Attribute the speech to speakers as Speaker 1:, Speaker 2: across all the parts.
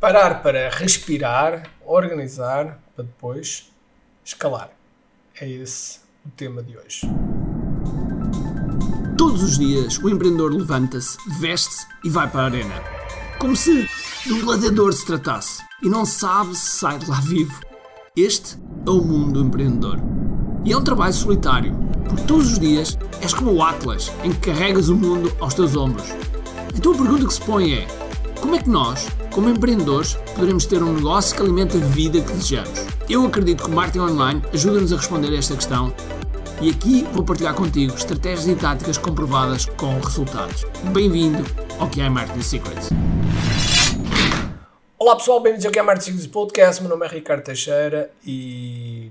Speaker 1: Parar para respirar, organizar, para depois escalar. É esse o tema de hoje.
Speaker 2: Todos os dias o empreendedor levanta-se, veste-se e vai para a arena. Como se de um gladiador se tratasse e não sabe se sai de lá vivo. Este é o mundo do empreendedor. E é um trabalho solitário, porque todos os dias és como o Atlas, em que carregas o mundo aos teus ombros. Então a pergunta que se põe é: como é que nós, como empreendedores, poderemos ter um negócio que alimente a vida que desejamos? Eu acredito que o marketing online ajuda-nos a responder a esta questão e aqui vou partilhar contigo estratégias e táticas comprovadas com resultados. Bem-vindo ao que é Marketing Secrets.
Speaker 1: Olá pessoal, bem-vindos ao que é Marketing Secrets Podcast. Meu nome é Ricardo Teixeira e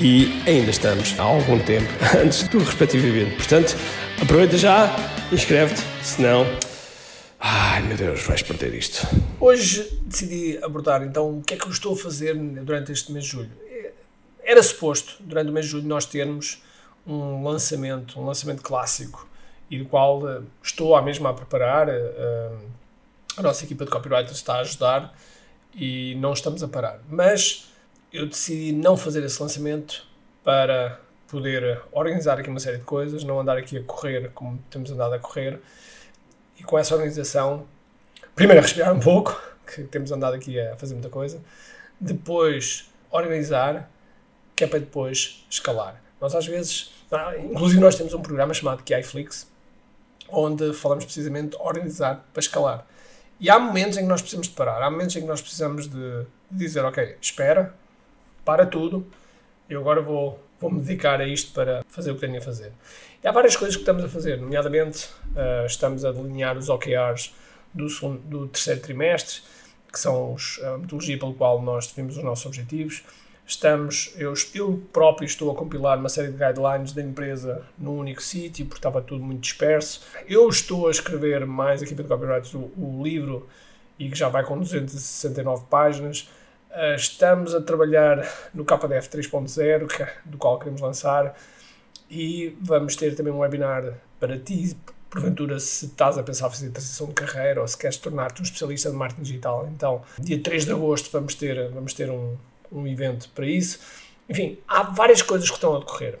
Speaker 3: e ainda estamos há algum tempo antes do respectivo evento. Portanto, aproveita já, inscreve-te, senão. Ai meu Deus, vais perder isto.
Speaker 1: Hoje decidi abordar então o que é que eu estou a fazer durante este mês de julho. Era suposto, durante o mês de julho, nós termos um lançamento, um lançamento clássico, e do qual uh, estou à mesma a preparar. Uh, a nossa equipa de copywriters está a ajudar e não estamos a parar. Mas eu decidi não fazer esse lançamento para poder organizar aqui uma série de coisas, não andar aqui a correr como temos andado a correr. E com essa organização, primeiro respirar um pouco, que temos andado aqui a fazer muita coisa, depois organizar, que é para depois escalar. Nós às vezes, ah, inclusive nós temos um programa chamado KiFlix, onde falamos precisamente de organizar para escalar. E há momentos em que nós precisamos de parar, há momentos em que nós precisamos de dizer, ok, espera, para tudo, eu agora vou, vou me dedicar a isto para fazer o que tenho a fazer. E há várias coisas que estamos a fazer, nomeadamente uh, estamos a delinear os OKRs do, segundo, do terceiro trimestre, que são os, a metodologia pelo qual nós definimos os nossos objetivos. Estamos, eu, eu próprio estou a compilar uma série de guidelines da empresa num único sítio, porque estava tudo muito disperso. Eu estou a escrever mais aqui para o Copyright o, o livro e que já vai com 269 páginas. Uh, estamos a trabalhar no KDF 3.0, é do qual queremos lançar, e vamos ter também um webinar para ti, porventura, se estás a pensar fazer transição de carreira ou se queres tornar-te um especialista de marketing digital. Então, dia 3 de agosto vamos ter, vamos ter um, um evento para isso. Enfim, há várias coisas que estão a decorrer.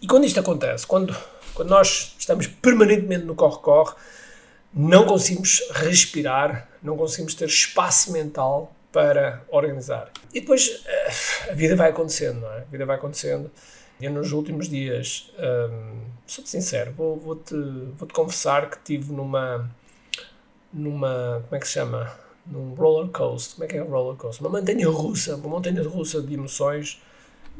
Speaker 1: E quando isto acontece, quando, quando nós estamos permanentemente no corre-corre, não conseguimos respirar, não conseguimos ter espaço mental para organizar. E depois eh, a vida vai acontecendo, não é? A vida vai acontecendo. Eu nos últimos dias, hum, sou-te sincero, vou, vou-te, vou-te confessar que tive numa, numa, como é que se chama? Num roller coaster, como é que é um roller coaster? Uma montanha russa, uma montanha russa de emoções,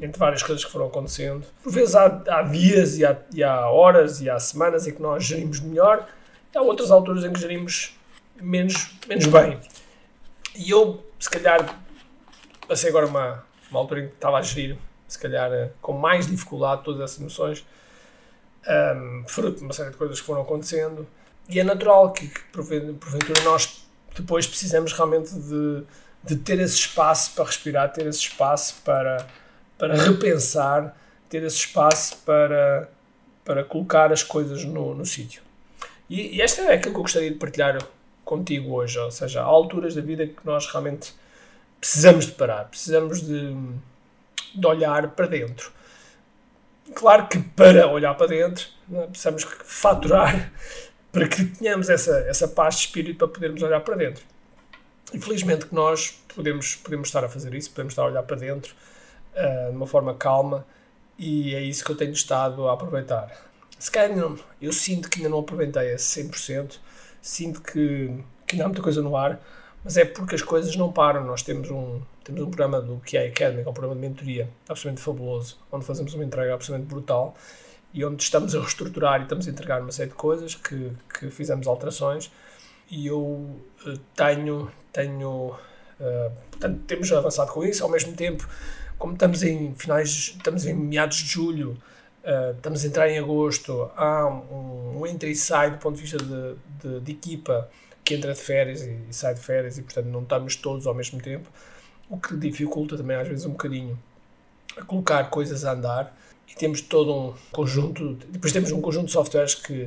Speaker 1: entre várias coisas que foram acontecendo. Por vezes há, há dias e há, e há horas e há semanas em que nós gerimos melhor, há outras alturas em que gerimos menos, menos bem. E eu se calhar passei agora uma, uma altura em que estava a gerir, se calhar eh, com mais dificuldade todas essas emoções, um, fruto de uma série de coisas que foram acontecendo, e é natural que, que porventura nós depois precisamos realmente de, de ter esse espaço para respirar, ter esse espaço para, para repensar, ter esse espaço para, para colocar as coisas no, no sítio. E, e esta é aquilo que eu gostaria de partilhar contigo hoje, ou seja, há alturas da vida que nós realmente precisamos de parar, precisamos de, de olhar para dentro. Claro que para olhar para dentro é? precisamos faturar para que tenhamos essa, essa paz de espírito para podermos olhar para dentro. Infelizmente que nós podemos, podemos estar a fazer isso, podemos estar a olhar para dentro uh, de uma forma calma e é isso que eu tenho estado a aproveitar. Se calhar eu sinto que ainda não aproveitei a 100%, sinto que, que ainda há muita coisa no ar, mas é porque as coisas não param. Nós temos um, temos um programa do é Academy, que é um programa de mentoria absolutamente fabuloso, onde fazemos uma entrega absolutamente brutal e onde estamos a reestruturar e estamos a entregar uma série de coisas que, que fizemos alterações e eu eh, tenho, tenho uh, portanto, temos avançado com isso, ao mesmo tempo, como estamos em finais, estamos em meados de julho, uh, estamos a entrar em agosto, há um, um entra e sai do ponto de vista de, de, de equipa que entra de férias e, sai de férias e, portanto, não estamos todos ao mesmo tempo, o que dificulta também às vezes um bocadinho a colocar coisas a andar. E temos todo um conjunto, depois temos um conjunto de softwares que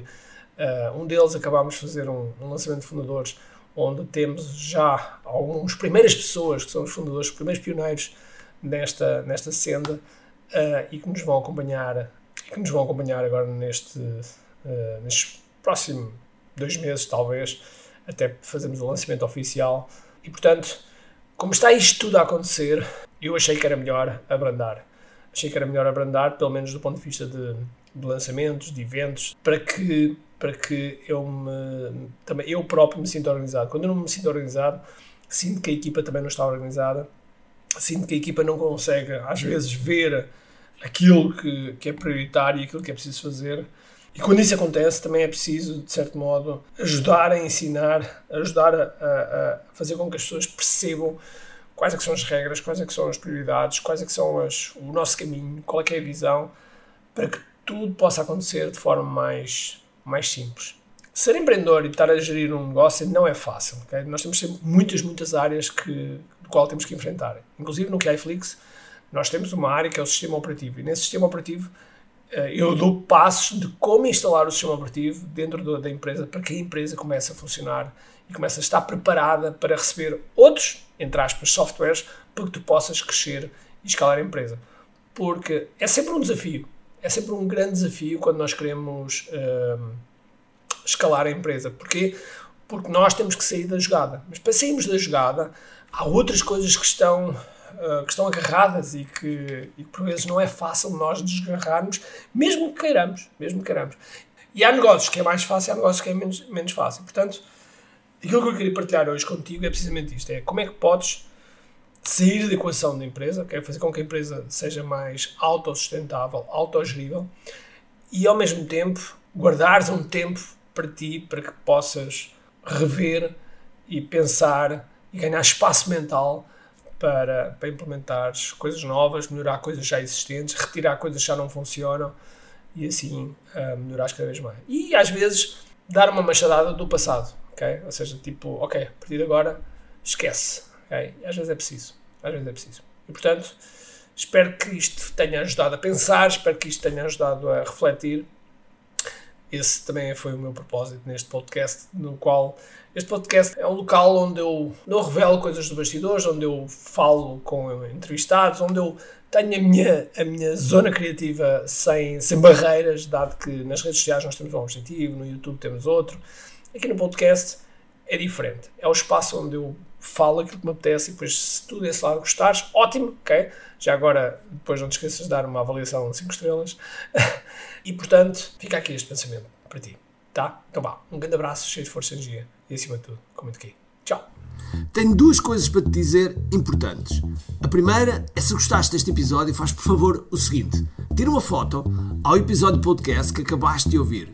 Speaker 1: uh, um deles acabámos de fazer um, um, lançamento de fundadores onde temos já algumas primeiras pessoas que são os fundadores, os primeiros pioneiros nesta, nesta senda uh, e que nos vão acompanhar que nos vão acompanhar agora neste, uh, nestes próximos dois meses talvez até fazermos o lançamento oficial e portanto como está isto tudo a acontecer eu achei que era melhor abrandar achei que era melhor abrandar, pelo menos do ponto de vista de, de lançamentos, de eventos, para que, para que eu, me, também, eu próprio me sinta organizado. Quando eu não me sinto organizado, sinto que a equipa também não está organizada, sinto que a equipa não consegue, às vezes, ver aquilo que, que é prioritário e aquilo que é preciso fazer. E quando isso acontece, também é preciso, de certo modo, ajudar a ensinar, ajudar a, a, a fazer com que as pessoas percebam quais é são as regras, quais é são as prioridades, quais é são as, o nosso caminho, qual é, é a visão, para que tudo possa acontecer de forma mais, mais simples. Ser empreendedor e estar a gerir um negócio não é fácil. Okay? Nós temos sempre muitas, muitas áreas que, do qual temos que enfrentar. Inclusive no KiFlix, nós temos uma área que é o sistema operativo. E nesse sistema operativo eu dou passos de como instalar o sistema operativo dentro da empresa para que a empresa comece a funcionar e comece a estar preparada para receber outros entre aspas, softwares, para que tu possas crescer e escalar a empresa. Porque é sempre um desafio, é sempre um grande desafio quando nós queremos uh, escalar a empresa. Porquê? Porque nós temos que sair da jogada. Mas para sairmos da jogada, há outras coisas que estão, uh, que estão agarradas e que, e por vezes não é fácil nós desgarrarmos, mesmo que queiramos. Mesmo que queiramos. E há negócios que é mais fácil, há negócios que é menos, menos fácil. Portanto, Aquilo que eu queria partilhar hoje contigo é precisamente isto: é como é que podes sair da equação da empresa, okay? fazer com que a empresa seja mais autossustentável, autogerível e ao mesmo tempo guardares um tempo para ti para que possas rever e pensar e ganhar espaço mental para, para implementar coisas novas, melhorar coisas já existentes, retirar coisas que já não funcionam e assim uh, melhorar cada vez mais. E às vezes dar uma machadada do passado ok? Ou seja, tipo, ok, a partir de agora esquece, ok? Às vezes é preciso, às vezes é preciso. E portanto, espero que isto tenha ajudado a pensar, espero que isto tenha ajudado a refletir. Esse também foi o meu propósito neste podcast, no qual este podcast é um local onde eu, eu revelo coisas dos bastidores, onde eu falo com entrevistados, onde eu tenho a minha, a minha zona criativa sem, sem barreiras, dado que nas redes sociais nós temos um objetivo, no YouTube temos outro. Aqui no podcast é diferente. É o espaço onde eu falo aquilo que me apetece e depois, se tu desse lado gostares, ótimo, ok? Já agora, depois não te esqueças de dar uma avaliação de 5 estrelas. e portanto, fica aqui este pensamento para ti, tá? Então vá, um grande abraço, cheio de força e energia e acima de tudo, comente aqui. Tchau!
Speaker 2: Tenho duas coisas para te dizer importantes. A primeira é se gostaste deste episódio, faz por favor o seguinte: tira uma foto ao episódio podcast que acabaste de ouvir